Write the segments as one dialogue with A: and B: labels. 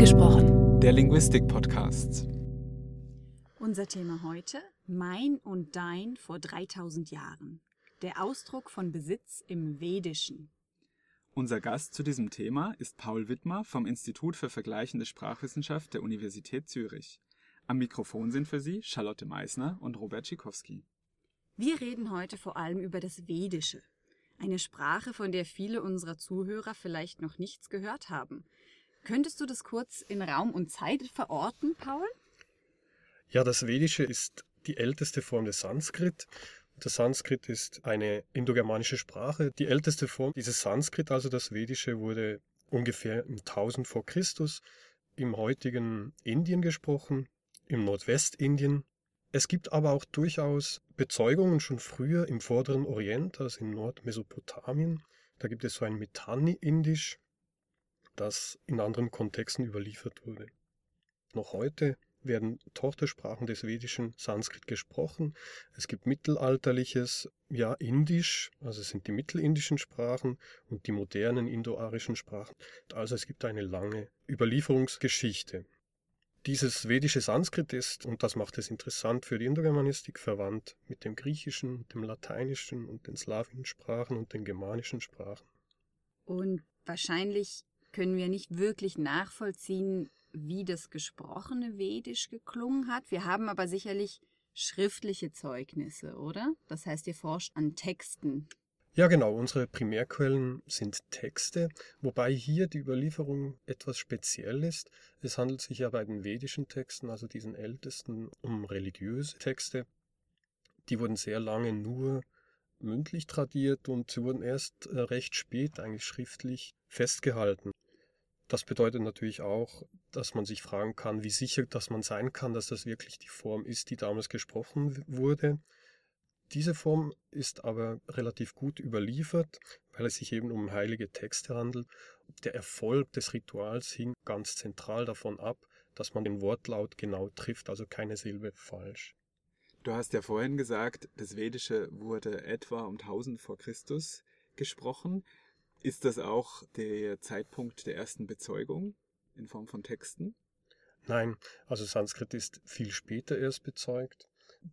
A: Angesprochen.
B: Der Linguistik-Podcast.
C: Unser Thema heute: Mein und Dein vor 3000 Jahren. Der Ausdruck von Besitz im Vedischen.
B: Unser Gast zu diesem Thema ist Paul Wittmer vom Institut für Vergleichende Sprachwissenschaft der Universität Zürich. Am Mikrofon sind für Sie Charlotte Meissner und Robert Schikowski.
C: Wir reden heute vor allem über das Vedische. Eine Sprache, von der viele unserer Zuhörer vielleicht noch nichts gehört haben. Könntest du das kurz in Raum und Zeit verorten, Paul?
D: Ja, das Vedische ist die älteste Form des Sanskrit. Das Sanskrit ist eine indogermanische Sprache. Die älteste Form dieses Sanskrit, also das Vedische, wurde ungefähr im 1000 vor Christus im heutigen Indien gesprochen, im Nordwestindien. Es gibt aber auch durchaus Bezeugungen schon früher im vorderen Orient, also in Nordmesopotamien. Da gibt es so ein Mitanni-Indisch, das in anderen Kontexten überliefert wurde. Noch heute werden Tochtersprachen des vedischen Sanskrit gesprochen. Es gibt mittelalterliches, ja, Indisch, also es sind die mittelindischen Sprachen und die modernen indoarischen Sprachen. Also es gibt eine lange Überlieferungsgeschichte. Dieses vedische Sanskrit ist, und das macht es interessant für die Indogermanistik, verwandt mit dem Griechischen, dem Lateinischen und den slawischen Sprachen und den germanischen Sprachen.
C: Und wahrscheinlich können wir nicht wirklich nachvollziehen, wie das gesprochene Vedisch geklungen hat. Wir haben aber sicherlich schriftliche Zeugnisse, oder? Das heißt, ihr forscht an Texten.
D: Ja, genau. Unsere Primärquellen sind Texte, wobei hier die Überlieferung etwas speziell ist. Es handelt sich ja bei den vedischen Texten, also diesen ältesten, um religiöse Texte. Die wurden sehr lange nur mündlich tradiert und sie wurden erst äh, recht spät eigentlich schriftlich festgehalten. Das bedeutet natürlich auch, dass man sich fragen kann, wie sicher dass man sein kann, dass das wirklich die Form ist, die damals gesprochen wurde. Diese Form ist aber relativ gut überliefert, weil es sich eben um heilige Texte handelt. Der Erfolg des Rituals hing ganz zentral davon ab, dass man den Wortlaut genau trifft, also keine Silbe falsch.
B: Du hast ja vorhin gesagt, das Vedische wurde etwa um 1000 vor Christus gesprochen. Ist das auch der Zeitpunkt der ersten Bezeugung in Form von Texten?
D: Nein, also Sanskrit ist viel später erst bezeugt.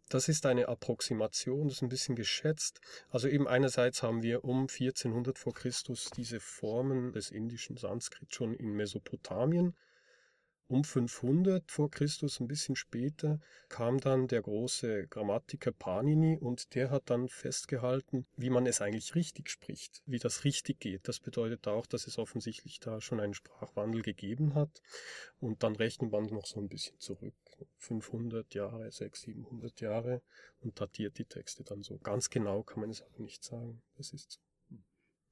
D: Das ist eine Approximation, das ist ein bisschen geschätzt. Also eben einerseits haben wir um 1400 vor Christus diese Formen des indischen Sanskrit schon in Mesopotamien um 500 vor Christus, ein bisschen später, kam dann der große Grammatiker Panini und der hat dann festgehalten, wie man es eigentlich richtig spricht, wie das richtig geht. Das bedeutet auch, dass es offensichtlich da schon einen Sprachwandel gegeben hat. Und dann rechnet man noch so ein bisschen zurück. 500 Jahre, 600, 700 Jahre und datiert die Texte dann so. Ganz genau kann man es auch nicht sagen. Das ist so.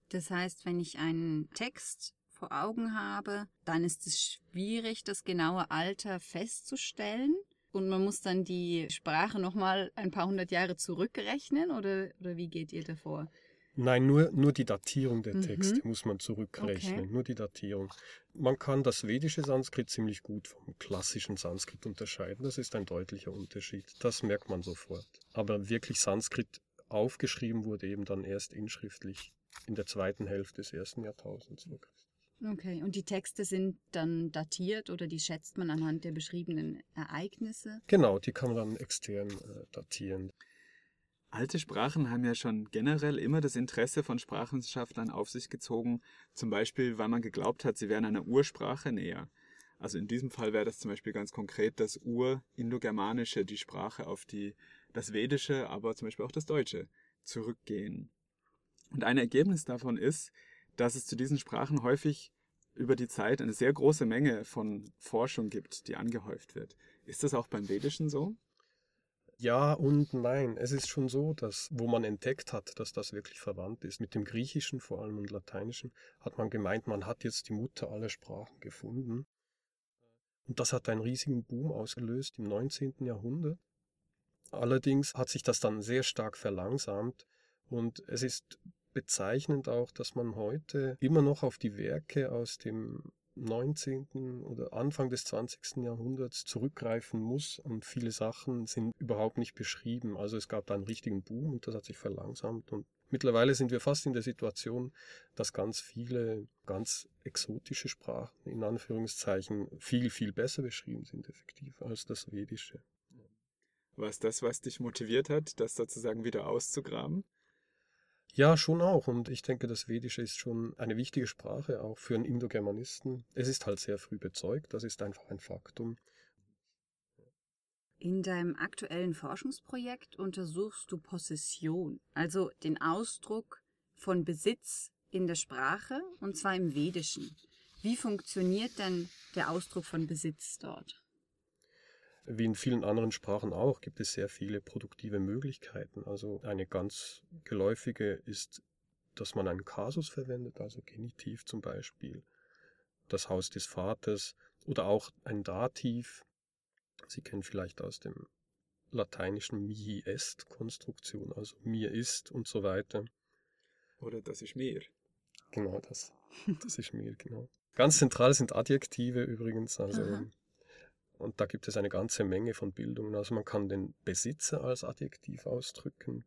C: Das heißt, wenn ich einen Text vor Augen habe, dann ist es schwierig, das genaue Alter festzustellen. Und man muss dann die Sprache nochmal ein paar hundert Jahre zurückrechnen oder, oder wie geht ihr davor?
D: Nein, nur, nur die Datierung der mhm. Texte muss man zurückrechnen, okay. nur die Datierung. Man kann das vedische Sanskrit ziemlich gut vom klassischen Sanskrit unterscheiden. Das ist ein deutlicher Unterschied. Das merkt man sofort. Aber wirklich Sanskrit aufgeschrieben wurde eben dann erst inschriftlich in der zweiten Hälfte des ersten Jahrtausends.
C: Okay, und die Texte sind dann datiert oder die schätzt man anhand der beschriebenen Ereignisse?
D: Genau, die kann man dann extern äh, datieren.
B: Alte Sprachen haben ja schon generell immer das Interesse von Sprachwissenschaftlern auf sich gezogen, zum Beispiel weil man geglaubt hat, sie wären einer Ursprache näher. Also in diesem Fall wäre das zum Beispiel ganz konkret das Ur-Indogermanische, die Sprache, auf die das Vedische, aber zum Beispiel auch das Deutsche zurückgehen. Und ein Ergebnis davon ist, dass es zu diesen Sprachen häufig über die Zeit eine sehr große Menge von Forschung gibt, die angehäuft wird. Ist das auch beim Vedischen so?
D: Ja und nein. Es ist schon so, dass wo man entdeckt hat, dass das wirklich verwandt ist, mit dem Griechischen vor allem und Lateinischen, hat man gemeint, man hat jetzt die Mutter aller Sprachen gefunden. Und das hat einen riesigen Boom ausgelöst im 19. Jahrhundert. Allerdings hat sich das dann sehr stark verlangsamt und es ist bezeichnend auch, dass man heute immer noch auf die Werke aus dem 19. oder Anfang des 20. Jahrhunderts zurückgreifen muss und viele Sachen sind überhaupt nicht beschrieben. Also es gab da einen richtigen Boom und das hat sich verlangsamt und mittlerweile sind wir fast in der Situation, dass ganz viele ganz exotische Sprachen in Anführungszeichen viel, viel besser beschrieben sind effektiv als das Vedische.
B: War es das, was dich motiviert hat, das sozusagen wieder auszugraben?
D: Ja, schon auch. Und ich denke, das Vedische ist schon eine wichtige Sprache, auch für einen Indogermanisten. Es ist halt sehr früh bezeugt, das ist einfach ein Faktum.
C: In deinem aktuellen Forschungsprojekt untersuchst du Possession, also den Ausdruck von Besitz in der Sprache, und zwar im Vedischen. Wie funktioniert denn der Ausdruck von Besitz dort?
D: Wie in vielen anderen Sprachen auch gibt es sehr viele produktive Möglichkeiten. Also eine ganz geläufige ist, dass man einen Kasus verwendet, also Genitiv zum Beispiel, das Haus des Vaters oder auch ein Dativ. Sie kennen vielleicht aus dem lateinischen mihi est Konstruktion, also mir ist und so weiter.
B: Oder das ist mir.
D: Genau, das, das ist mir, genau. Ganz zentral sind Adjektive übrigens, also Aha. Und da gibt es eine ganze Menge von Bildungen. Also man kann den Besitzer als Adjektiv ausdrücken.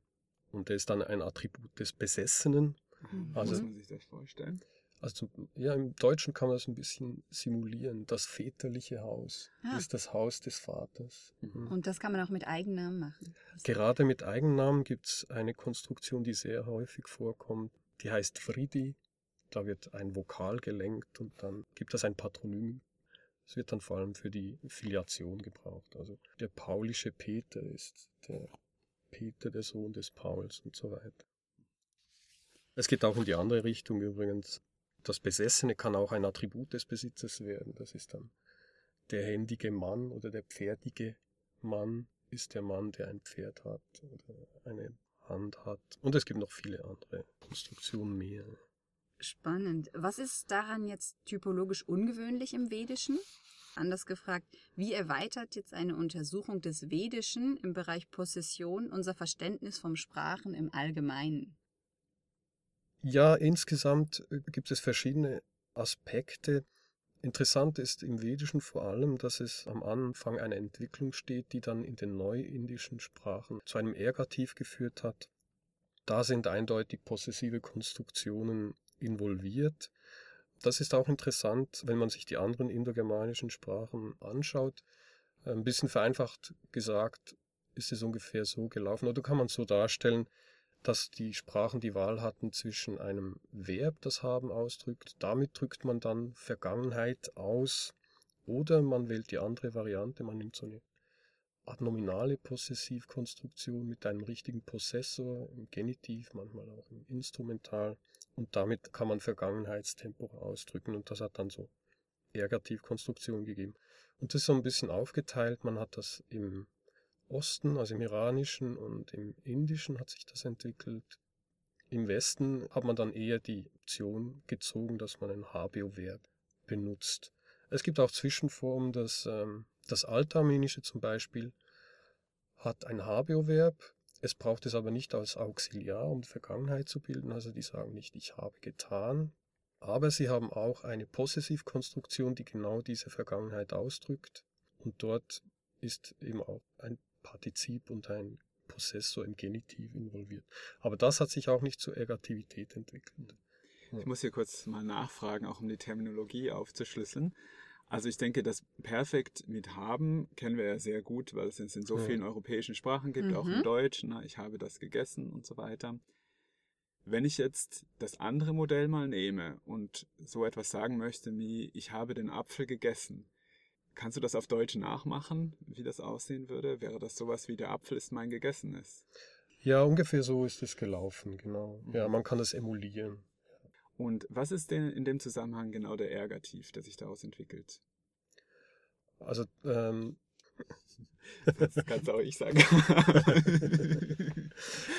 D: Und der ist dann ein Attribut des Besessenen.
B: Mhm. Also, Muss man sich das vorstellen?
D: Also ja, im Deutschen kann man das ein bisschen simulieren. Das väterliche Haus ah. ist das Haus des Vaters.
C: Mhm. Und das kann man auch mit Eigennamen machen.
D: Gerade mit Eigennamen gibt es eine Konstruktion, die sehr häufig vorkommt. Die heißt Fridi. Da wird ein Vokal gelenkt und dann gibt es ein Patronym es wird dann vor allem für die Filiation gebraucht. Also der paulische Peter ist der Peter, der Sohn des Pauls und so weiter. Es geht auch in die andere Richtung übrigens. Das Besessene kann auch ein Attribut des Besitzers werden. Das ist dann der händige Mann oder der pferdige Mann ist der Mann, der ein Pferd hat oder eine Hand hat. Und es gibt noch viele andere Konstruktionen mehr.
C: Spannend. Was ist daran jetzt typologisch ungewöhnlich im Vedischen? Anders gefragt, wie erweitert jetzt eine Untersuchung des Vedischen im Bereich Possession unser Verständnis vom Sprachen im Allgemeinen?
D: Ja, insgesamt äh, gibt es verschiedene Aspekte. Interessant ist im Vedischen vor allem, dass es am Anfang eine Entwicklung steht, die dann in den neuindischen Sprachen zu einem Ergativ geführt hat. Da sind eindeutig possessive Konstruktionen involviert. Das ist auch interessant, wenn man sich die anderen indogermanischen Sprachen anschaut. Ein bisschen vereinfacht gesagt ist es ungefähr so gelaufen, oder kann man es so darstellen, dass die Sprachen die Wahl hatten zwischen einem Verb, das haben ausdrückt, damit drückt man dann Vergangenheit aus, oder man wählt die andere Variante, man nimmt so eine adnominale Possessivkonstruktion mit einem richtigen Possessor im Genitiv, manchmal auch im Instrumental. Und damit kann man Vergangenheitstempo ausdrücken und das hat dann so Ergativkonstruktionen gegeben. Und das ist so ein bisschen aufgeteilt. Man hat das im Osten, also im Iranischen und im Indischen hat sich das entwickelt. Im Westen hat man dann eher die Option gezogen, dass man ein HBO-Verb benutzt. Es gibt auch Zwischenformen, dass ähm, das Altarmenische zum Beispiel hat ein HBO-Verb, es braucht es aber nicht als Auxiliar, um Vergangenheit zu bilden, also die sagen nicht, ich habe getan, aber sie haben auch eine Possessivkonstruktion, die genau diese Vergangenheit ausdrückt und dort ist eben auch ein Partizip und ein Possessor im Genitiv involviert. Aber das hat sich auch nicht zur Ergativität entwickelt.
B: Ich muss hier kurz mal nachfragen, auch um die Terminologie aufzuschlüsseln. Also ich denke, das Perfekt mit haben kennen wir ja sehr gut, weil es es in so vielen europäischen Sprachen gibt, mhm. auch im Deutschen. Na, ich habe das gegessen und so weiter. Wenn ich jetzt das andere Modell mal nehme und so etwas sagen möchte wie ich habe den Apfel gegessen, kannst du das auf Deutsch nachmachen, wie das aussehen würde? Wäre das sowas wie der Apfel ist mein Gegessenes?
D: Ja, ungefähr so ist es gelaufen, genau. Ja, mhm. man kann das emulieren.
B: Und was ist denn in dem Zusammenhang genau der Ergativ, der sich daraus entwickelt?
D: Also, ähm,
B: das kannst auch ich sagen.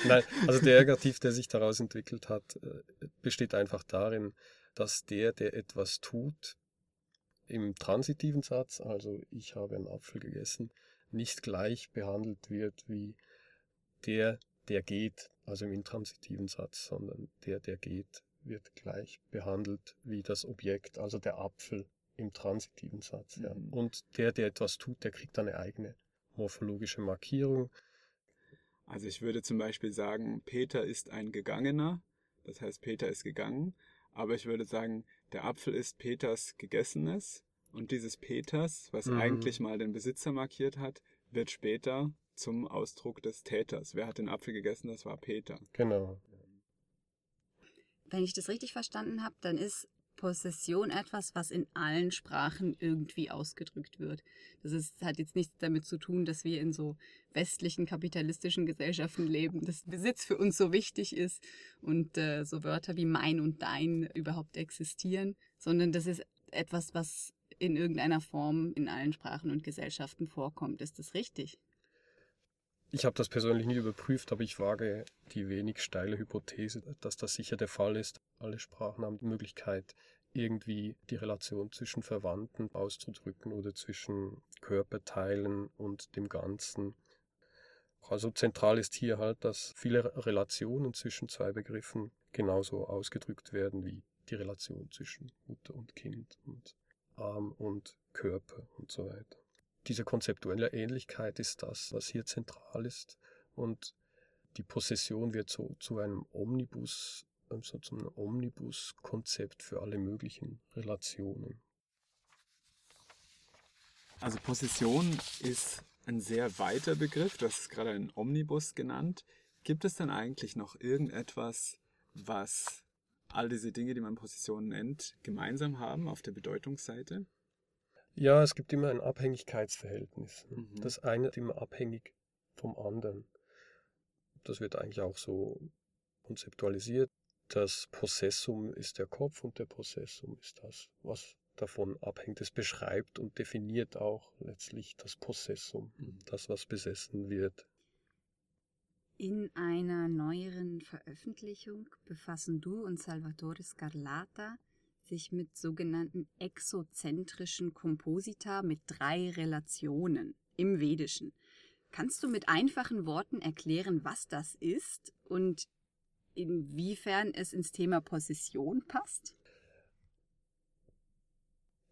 D: Nein, also der Ergativ, der sich daraus entwickelt hat, äh, besteht einfach darin, dass der, der etwas tut, im transitiven Satz, also ich habe einen Apfel gegessen, nicht gleich behandelt wird wie der, der geht, also im intransitiven Satz, sondern der, der geht, wird gleich behandelt wie das Objekt, also der Apfel im transitiven Satz. Ja.
B: Mhm.
D: Und der, der etwas tut, der kriegt eine eigene morphologische Markierung.
B: Also ich würde zum Beispiel sagen, Peter ist ein Gegangener. Das heißt, Peter ist gegangen. Aber ich würde sagen, der Apfel ist Peters Gegessenes. Und dieses Peters, was
D: Mhm.
B: eigentlich mal den Besitzer markiert hat, wird später zum Ausdruck des Täters. Wer hat den Apfel gegessen? Das war Peter.
D: Genau.
C: Wenn ich das richtig verstanden habe, dann ist Possession etwas, was in allen Sprachen irgendwie ausgedrückt wird. Das ist, hat jetzt nichts damit zu tun, dass wir in so westlichen kapitalistischen Gesellschaften leben, dass Besitz für uns so wichtig ist und äh, so Wörter wie mein und dein überhaupt existieren, sondern das ist etwas, was in irgendeiner Form in allen Sprachen und Gesellschaften vorkommt. Ist das richtig?
D: Ich habe das persönlich nie überprüft, aber ich wage die wenig steile Hypothese, dass das sicher der Fall ist. Alle Sprachen haben die Möglichkeit, irgendwie die Relation zwischen Verwandten auszudrücken oder zwischen Körperteilen und dem Ganzen. Also zentral ist hier halt, dass viele Relationen zwischen zwei Begriffen genauso ausgedrückt werden wie die Relation zwischen Mutter und Kind und Arm und Körper und so weiter diese konzeptuelle Ähnlichkeit ist das, was hier zentral ist. Und die Possession wird so zu einem Omnibus, so zu einem Omnibus-Konzept für alle möglichen Relationen.
B: Also Possession ist ein sehr weiter Begriff. Du hast gerade einen Omnibus genannt. Gibt es denn eigentlich noch irgendetwas, was all diese Dinge, die man Possession nennt, gemeinsam haben auf der Bedeutungsseite?
D: Ja, es gibt immer ein Abhängigkeitsverhältnis.
B: Mhm.
D: Das eine ist immer abhängig vom anderen. Das wird eigentlich auch so konzeptualisiert. Das Possessum ist der Kopf und der Possessum ist das, was davon abhängt. Es beschreibt und definiert auch letztlich das Possessum,
B: Mhm.
D: das, was besessen wird.
C: In einer neueren Veröffentlichung befassen du und Salvatore Scarlata sich mit sogenannten exozentrischen Komposita mit drei Relationen im Vedischen. Kannst du mit einfachen Worten erklären, was das ist und inwiefern es ins Thema Possession passt?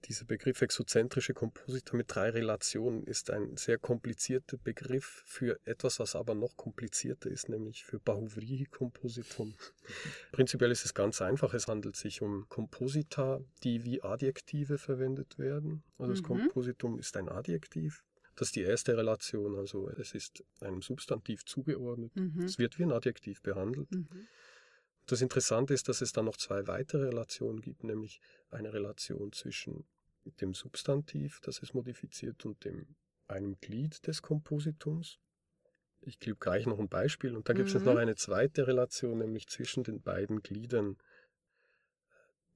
D: Dieser Begriff exozentrische Komposita mit drei Relationen ist ein sehr komplizierter Begriff für etwas, was aber noch komplizierter ist, nämlich für Bahuvrihi-Kompositum. Prinzipiell ist es ganz einfach. Es handelt sich um Komposita, die wie Adjektive verwendet werden. Also das
C: Mhm.
D: Kompositum ist ein Adjektiv. Das ist die erste Relation. Also es ist einem Substantiv zugeordnet.
C: Mhm.
D: Es wird wie ein Adjektiv behandelt.
C: Mhm.
D: Das Interessante ist, dass es dann noch zwei weitere Relationen gibt, nämlich eine Relation zwischen dem Substantiv, das es modifiziert, und dem, einem Glied des Kompositums. Ich gebe gleich noch ein Beispiel. Und dann gibt es
C: Mhm.
D: noch eine zweite Relation, nämlich zwischen den beiden Gliedern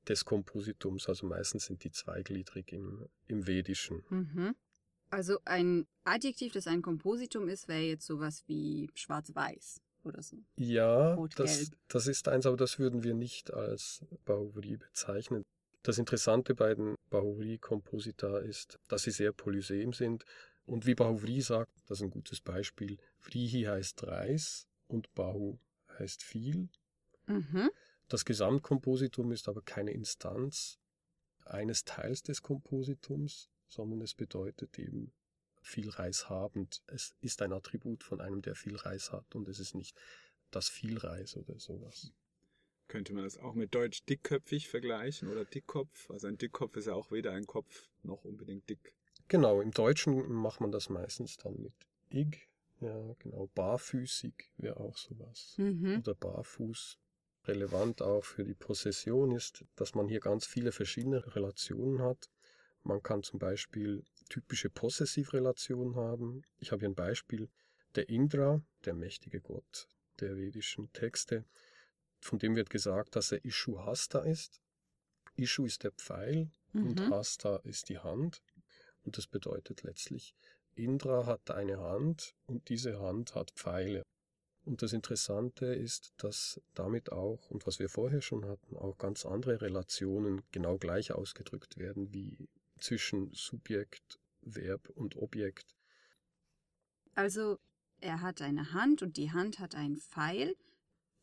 D: des Kompositums. Also meistens sind die zweigliedrig im, im Vedischen.
C: Mhm. Also ein Adjektiv, das ein Kompositum ist, wäre jetzt sowas wie schwarz-weiß oder so.
D: Ja, das, das ist eins, aber das würden wir nicht als Bahuvri bezeichnen. Das Interessante bei den Bahuvri-Komposita ist, dass sie sehr polysem sind. Und wie Bahuvri sagt, das ist ein gutes Beispiel, Vrihi heißt Reis und Bahu heißt viel.
C: Mhm.
D: Das Gesamtkompositum ist aber keine Instanz eines Teils des Kompositums, sondern es bedeutet eben viel Reis habend. Es ist ein Attribut von einem, der viel Reis hat und es ist nicht das Vielreis oder sowas.
B: Könnte man das auch mit Deutsch dickköpfig vergleichen oder Dickkopf? Also ein Dickkopf ist ja auch weder ein Kopf noch unbedingt dick.
D: Genau, im Deutschen macht man das meistens dann mit ig. Ja, genau. Barfüßig wäre auch sowas.
C: Mhm.
D: Oder barfuß. Relevant auch für die Possession ist, dass man hier ganz viele verschiedene Relationen hat. Man kann zum Beispiel typische Possessivrelationen haben. Ich habe hier ein Beispiel. Der Indra, der mächtige Gott der vedischen Texte, von dem wird gesagt, dass er Ishu Hasta ist. Ishu ist der Pfeil und
C: Mhm.
D: Hasta ist die Hand. Und das bedeutet letztlich, Indra hat eine Hand und diese Hand hat Pfeile. Und das Interessante ist, dass damit auch, und was wir vorher schon hatten, auch ganz andere Relationen genau gleich ausgedrückt werden wie zwischen Subjekt, Verb und Objekt.
C: Also er hat eine Hand und die Hand hat einen Pfeil.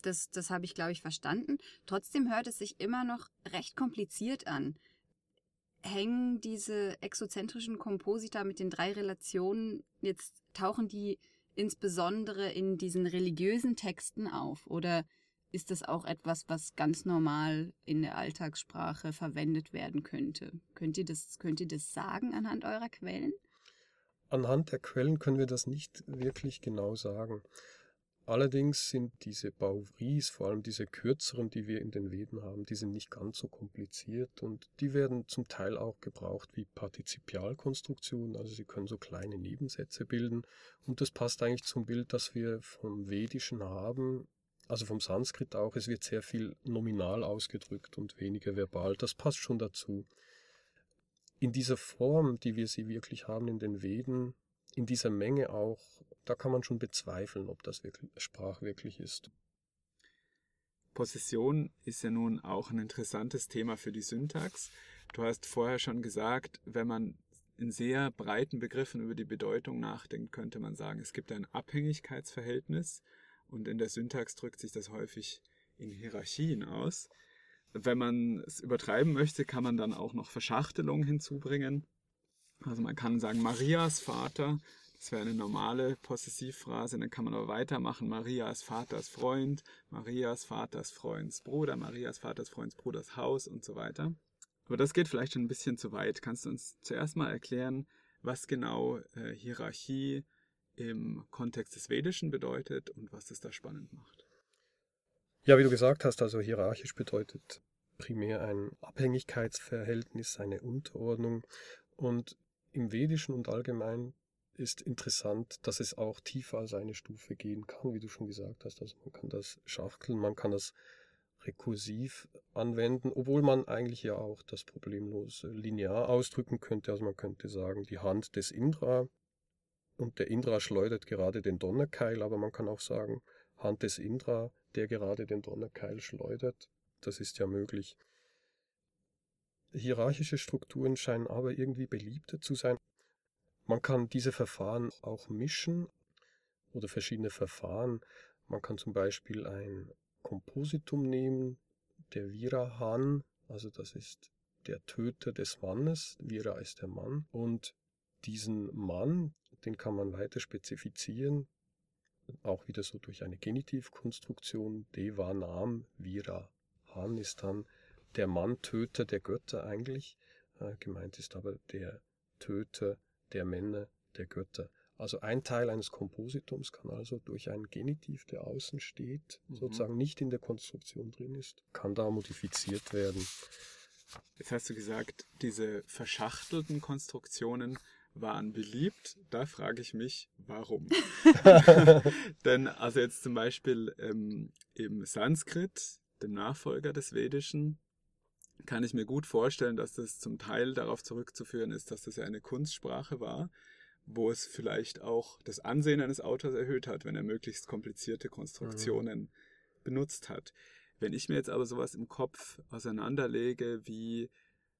C: Das, das habe ich, glaube ich, verstanden. Trotzdem hört es sich immer noch recht kompliziert an. hängen diese exozentrischen Komposita mit den drei Relationen jetzt, tauchen die insbesondere in diesen religiösen Texten auf? Oder ist das auch etwas, was ganz normal in der Alltagssprache verwendet werden könnte? Könnt ihr das, könnt ihr das sagen anhand eurer Quellen?
D: Anhand der Quellen können wir das nicht wirklich genau sagen. Allerdings sind diese Bauveries, vor allem diese kürzeren, die wir in den Veden haben, die sind nicht ganz so kompliziert und die werden zum Teil auch gebraucht wie Partizipialkonstruktionen, also sie können so kleine Nebensätze bilden und das passt eigentlich zum Bild, das wir vom Vedischen haben, also vom Sanskrit auch, es wird sehr viel nominal ausgedrückt und weniger verbal, das passt schon dazu. In dieser Form, die wir sie wirklich haben in den Veden, in dieser Menge auch, da kann man schon bezweifeln, ob das wirklich, Sprach wirklich ist.
B: Possession ist ja nun auch ein interessantes Thema für die Syntax. Du hast vorher schon gesagt, wenn man in sehr breiten Begriffen über die Bedeutung nachdenkt, könnte man sagen, es gibt ein Abhängigkeitsverhältnis und in der Syntax drückt sich das häufig in Hierarchien aus. Wenn man es übertreiben möchte, kann man dann auch noch Verschachtelung hinzubringen. Also man kann sagen, Marias Vater, das wäre eine normale Possessivphrase, dann kann man aber weitermachen, Marias Vaters Freund, Marias Vaters Freunds Bruder, Marias Vaters Freunds Bruders Haus und so weiter. Aber das geht vielleicht schon ein bisschen zu weit. Kannst du uns zuerst mal erklären, was genau äh, Hierarchie im Kontext des Vedischen bedeutet und was es da spannend macht?
D: Ja, wie du gesagt hast, also hierarchisch bedeutet primär ein Abhängigkeitsverhältnis, eine Unterordnung und im Vedischen und allgemein ist interessant, dass es auch tiefer als eine Stufe gehen kann, wie du schon gesagt hast. Also man kann das schachteln, man kann das rekursiv anwenden, obwohl man eigentlich ja auch das problemlos linear ausdrücken könnte. Also man könnte sagen, die Hand des Indra und der Indra schleudert gerade den Donnerkeil, aber man kann auch sagen, Hand des Indra, der gerade den Donnerkeil schleudert. Das ist ja möglich. Hierarchische Strukturen scheinen aber irgendwie beliebter zu sein. Man kann diese Verfahren auch mischen oder verschiedene Verfahren. Man kann zum Beispiel ein Kompositum nehmen, der Virahan, also das ist der Töter des Mannes, Vira ist der Mann, und diesen Mann, den kann man weiter spezifizieren, auch wieder so durch eine Genitivkonstruktion, Devanam, Vira, Han ist dann der Mann Töter der Götter eigentlich. Äh, gemeint ist aber der Töter der Männer der Götter. Also ein Teil eines Kompositums kann also durch einen Genitiv, der außen steht, mhm. sozusagen nicht in der Konstruktion drin ist, kann da modifiziert werden.
B: Jetzt hast du gesagt, diese verschachtelten Konstruktionen waren beliebt. Da frage ich mich, warum? Denn also jetzt zum Beispiel ähm, im Sanskrit, dem Nachfolger des Vedischen, kann ich mir gut vorstellen, dass das zum Teil darauf zurückzuführen ist, dass das ja eine Kunstsprache war, wo es vielleicht auch das Ansehen eines Autors erhöht hat, wenn er möglichst komplizierte Konstruktionen mhm. benutzt hat. Wenn ich mir jetzt aber sowas im Kopf auseinanderlege wie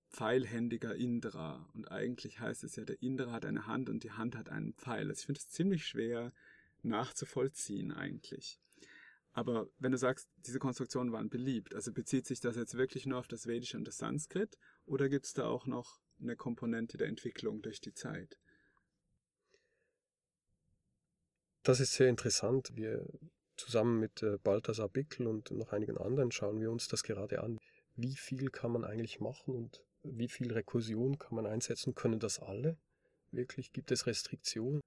B: pfeilhändiger Indra und eigentlich heißt es ja, der Indra hat eine Hand und die Hand hat einen Pfeil. Also ich finde es ziemlich schwer nachzuvollziehen eigentlich. Aber wenn du sagst, diese Konstruktionen waren beliebt, also bezieht sich das jetzt wirklich nur auf das Vedische und das Sanskrit oder gibt es da auch noch eine Komponente der Entwicklung durch die Zeit?
D: Das ist sehr interessant. Wir zusammen mit äh, Balthasar Bickel und noch einigen anderen schauen wir uns das gerade an. Wie viel kann man eigentlich machen und wie viel Rekursion kann man einsetzen? Können das alle? Wirklich gibt es Restriktionen?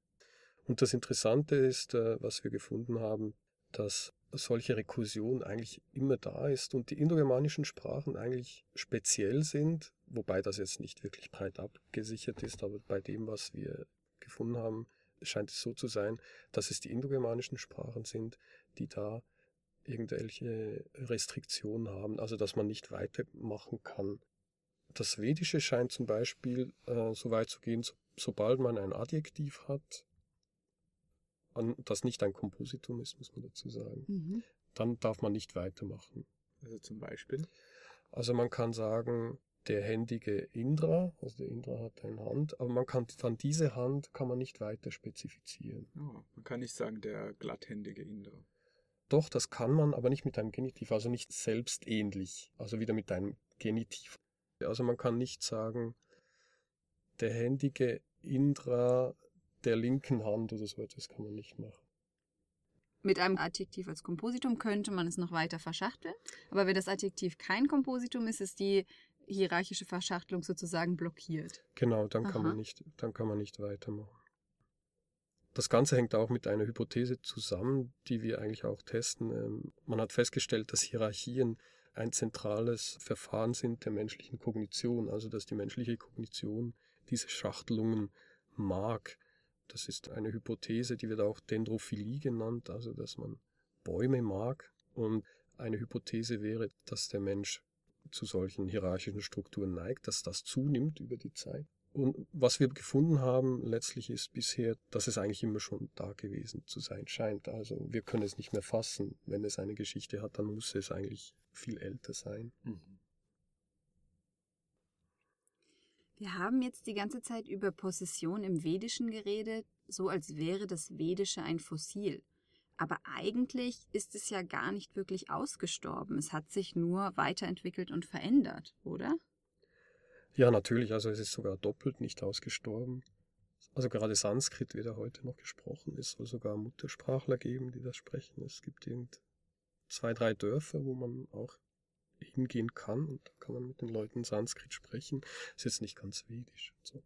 D: Und das Interessante ist, äh, was wir gefunden haben, dass solche Rekursion eigentlich immer da ist und die indogermanischen Sprachen eigentlich speziell sind, wobei das jetzt nicht wirklich breit abgesichert ist, aber bei dem, was wir gefunden haben, scheint es so zu sein, dass es die indogermanischen Sprachen sind, die da irgendwelche Restriktionen haben, also dass man nicht weitermachen kann. Das Vedische scheint zum Beispiel äh, so weit zu gehen, so, sobald man ein Adjektiv hat, das nicht ein Kompositum ist, muss man dazu sagen, mhm. dann darf man nicht weitermachen.
B: Also zum Beispiel?
D: Also man kann sagen, der händige Indra, also der Indra hat eine Hand, aber man kann dann diese Hand kann man nicht weiter spezifizieren.
B: Oh, man kann nicht sagen, der glatthändige Indra.
D: Doch, das kann man, aber nicht mit einem Genitiv, also nicht selbstähnlich, also wieder mit einem Genitiv. Also man kann nicht sagen, der händige Indra der linken Hand oder so etwas kann man nicht machen.
C: Mit einem Adjektiv als Kompositum könnte man es noch weiter verschachteln, aber wenn das Adjektiv kein Kompositum ist, ist die hierarchische Verschachtelung sozusagen blockiert.
D: Genau, dann kann man nicht, dann kann man nicht weitermachen. Das Ganze hängt auch mit einer Hypothese zusammen, die wir eigentlich auch testen. Ähm, Man hat festgestellt, dass Hierarchien ein zentrales Verfahren sind der menschlichen Kognition, also dass die menschliche Kognition diese Schachtelungen mag. Das ist eine Hypothese, die wird auch Dendrophilie genannt, also dass man Bäume mag. Und eine Hypothese wäre, dass der Mensch zu solchen hierarchischen Strukturen neigt, dass das zunimmt über die Zeit. Und was wir gefunden haben letztlich ist bisher, dass es eigentlich immer schon da gewesen zu sein scheint. Also wir können es nicht mehr fassen. Wenn es eine Geschichte hat, dann muss es eigentlich viel älter sein.
B: Mhm.
C: Wir haben jetzt die ganze Zeit über Possession im Vedischen geredet, so als wäre das Vedische ein Fossil. Aber eigentlich ist es ja gar nicht wirklich ausgestorben. Es hat sich nur weiterentwickelt und verändert, oder?
D: Ja, natürlich, also es ist sogar doppelt nicht ausgestorben. Also gerade Sanskrit wird ja heute noch gesprochen. Es soll sogar Muttersprachler geben, die das sprechen. Es gibt irgend zwei, drei Dörfer, wo man auch hingehen kann und da kann man mit den Leuten Sanskrit sprechen. Ist jetzt nicht ganz vedisch. So.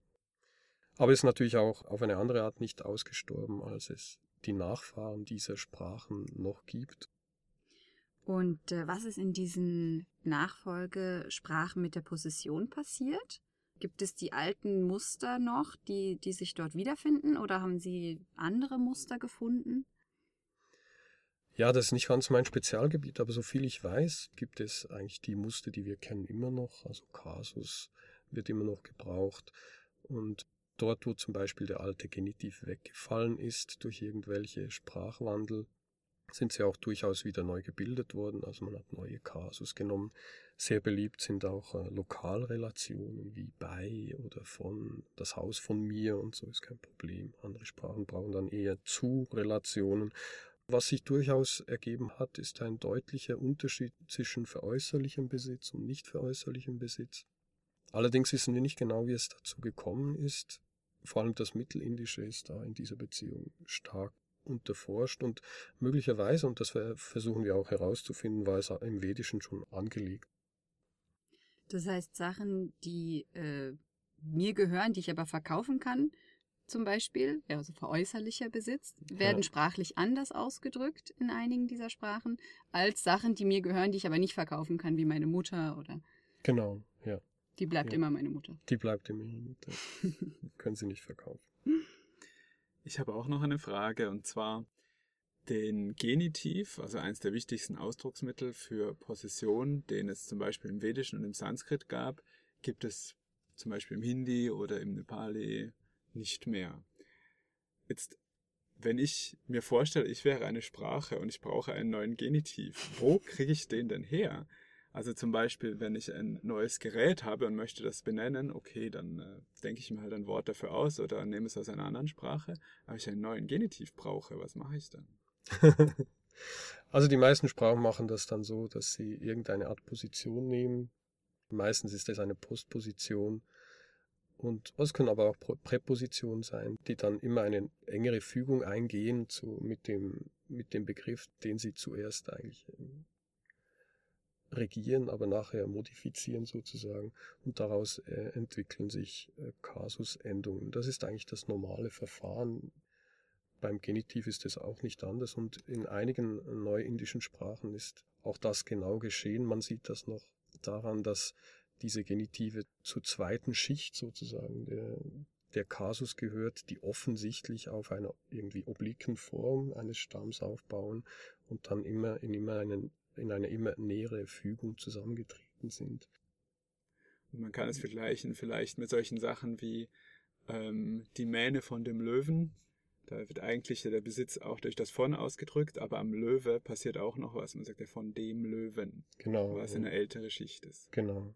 D: Aber ist natürlich auch auf eine andere Art nicht ausgestorben, als es die Nachfahren dieser Sprachen noch gibt.
C: Und äh, was ist in diesen Nachfolgesprachen mit der Possession passiert? Gibt es die alten Muster noch, die, die sich dort wiederfinden, oder haben Sie andere Muster gefunden?
D: Ja, das ist nicht ganz mein Spezialgebiet, aber so viel ich weiß, gibt es eigentlich die Muster, die wir kennen, immer noch. Also Kasus wird immer noch gebraucht. Und dort, wo zum Beispiel der alte Genitiv weggefallen ist durch irgendwelche Sprachwandel, sind sie auch durchaus wieder neu gebildet worden. Also man hat neue Kasus genommen. Sehr beliebt sind auch äh, Lokalrelationen wie bei oder von, das Haus von mir und so ist kein Problem. Andere Sprachen brauchen dann eher zu Relationen. Was sich durchaus ergeben hat, ist ein deutlicher Unterschied zwischen veräußerlichem Besitz und nicht veräußerlichem Besitz. Allerdings wissen wir nicht genau, wie es dazu gekommen ist. Vor allem das Mittelindische ist da in dieser Beziehung stark unterforscht und möglicherweise, und das versuchen wir auch herauszufinden, war es im Vedischen schon angelegt.
C: Das heißt, Sachen, die äh, mir gehören, die ich aber verkaufen kann, zum Beispiel, also veräußerlicher Besitz, werden
D: Ja.
C: sprachlich anders ausgedrückt in einigen dieser Sprachen, als Sachen, die mir gehören, die ich aber nicht verkaufen kann, wie meine Mutter oder
D: Genau, ja.
C: die bleibt
D: Ja.
C: immer meine Mutter.
D: Die bleibt im Hintergrund. Können Sie nicht verkaufen.
B: Ich habe auch noch eine Frage und zwar den Genitiv, also eines der wichtigsten Ausdrucksmittel für Possession, den es zum Beispiel im Vedischen und im Sanskrit gab, gibt es zum Beispiel im Hindi oder im Nepali nicht mehr. Jetzt, wenn ich mir vorstelle, ich wäre eine Sprache und ich brauche einen neuen Genitiv, wo kriege ich den denn her? Also zum Beispiel, wenn ich ein neues Gerät habe und möchte das benennen, okay, dann äh, denke ich mir halt ein Wort dafür aus oder nehme es aus einer anderen Sprache. Aber ich einen neuen Genitiv brauche, was mache ich dann?
D: also die meisten Sprachen machen das dann so, dass sie irgendeine Art Position nehmen. Meistens ist es eine Postposition. Und es können aber auch Prä- Präpositionen sein, die dann immer eine engere Fügung eingehen zu, mit, dem, mit dem Begriff, den sie zuerst eigentlich ähm, regieren, aber nachher modifizieren sozusagen. Und daraus äh, entwickeln sich äh, Kasusendungen. Das ist eigentlich das normale Verfahren. Beim Genitiv ist es auch nicht anders und in einigen neuindischen Sprachen ist auch das genau geschehen. Man sieht das noch daran, dass diese Genitive zur zweiten Schicht sozusagen der, der Kasus gehört, die offensichtlich auf einer irgendwie obliken Form eines Stamms aufbauen und dann immer in immer einen, in eine immer nähere Fügung zusammengetreten sind.
B: Und man kann es vergleichen vielleicht mit solchen Sachen wie ähm, die Mähne von dem Löwen. Da wird eigentlich der Besitz auch durch das von ausgedrückt, aber am Löwe passiert auch noch was. Man sagt ja von dem Löwen,
D: Genau.
B: was
D: ja.
B: eine ältere Schicht ist.
D: Genau.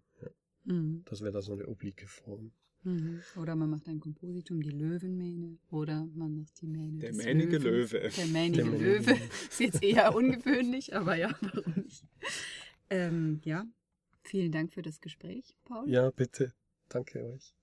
C: Mhm.
D: Das wäre da so eine oblike Form.
C: Mhm. Oder man macht ein Kompositum, die Löwenmähne. Oder man macht die Mähne
B: Der mähnige. Löwe.
C: Der mähnige.
D: Löwe.
C: Ist jetzt eher ungewöhnlich, aber ja, warum nicht? Ähm, ja, vielen Dank für das Gespräch, Paul.
D: Ja, bitte. Danke euch.